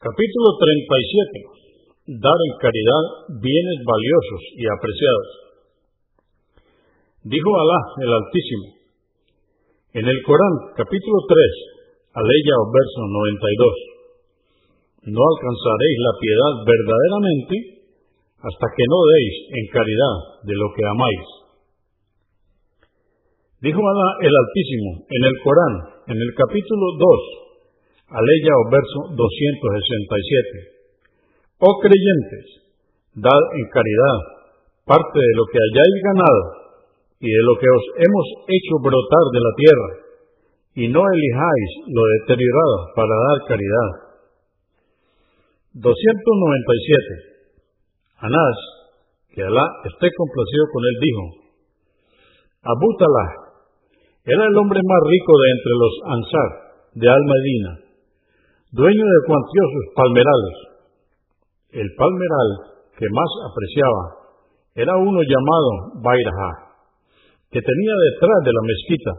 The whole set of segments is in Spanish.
Capítulo 37. Dar en caridad bienes valiosos y apreciados. Dijo Alá el Altísimo. En el Corán, capítulo 3, aleya o verso 92. No alcanzaréis la piedad verdaderamente hasta que no deis en caridad de lo que amáis. Dijo Alá el Altísimo en el Corán, en el capítulo 2, aleya o verso 267. Oh creyentes, dad en caridad parte de lo que hayáis ganado y de lo que os hemos hecho brotar de la tierra, y no elijáis lo deteriorado para dar caridad. 297. Anás, que Alá esté complacido con él, dijo, Abu Talá, era el hombre más rico de entre los Ansar de Al-Medina, dueño de cuantiosos palmerales. El palmeral que más apreciaba era uno llamado Bairaha, que tenía detrás de la mezquita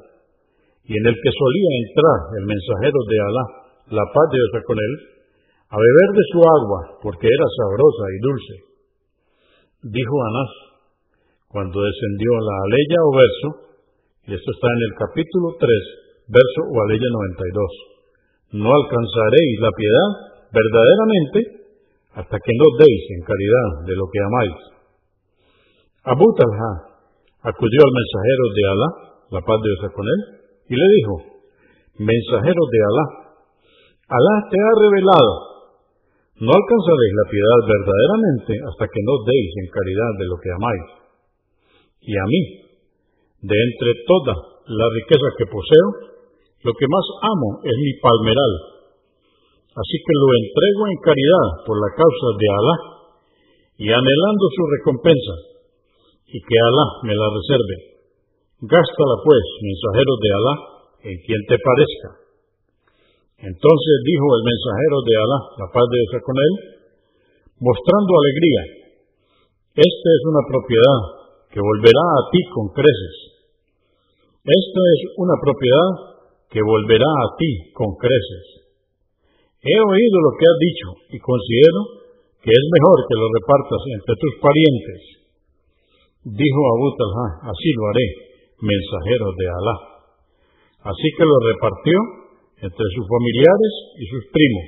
y en el que solía entrar el mensajero de Alá, la paz de Dios con él, a beber de su agua porque era sabrosa y dulce. Dijo Anás, cuando descendió la aleya o verso, y esto está en el capítulo 3, verso o aleya 92. No alcanzaréis la piedad verdaderamente hasta que no deis en caridad de lo que amáis. Abu Talha acudió al mensajero de Alá, la paz de Dios con él, y le dijo, mensajero de Alá, Alá te ha revelado, no alcanzaréis la piedad verdaderamente hasta que no deis en caridad de lo que amáis. Y a mí, de entre toda la riqueza que poseo, lo que más amo es mi palmeral. Así que lo entrego en caridad por la causa de Alá y anhelando su recompensa, y que Alá me la reserve. Gástala pues, mensajero de Alá, en quien te parezca. Entonces dijo el mensajero de Alá, la paz de Dios con él, mostrando alegría, esta es una propiedad que volverá a ti con creces esta es una propiedad que volverá a ti con creces. He oído lo que has dicho y considero que es mejor que lo repartas entre tus parientes. Dijo Abu Talha, así lo haré, mensajero de Alá. Así que lo repartió entre sus familiares y sus primos.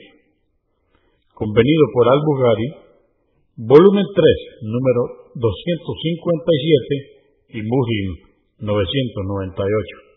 Convenido por Al-Bukhari, volumen 3, número 257 y Muslim 998.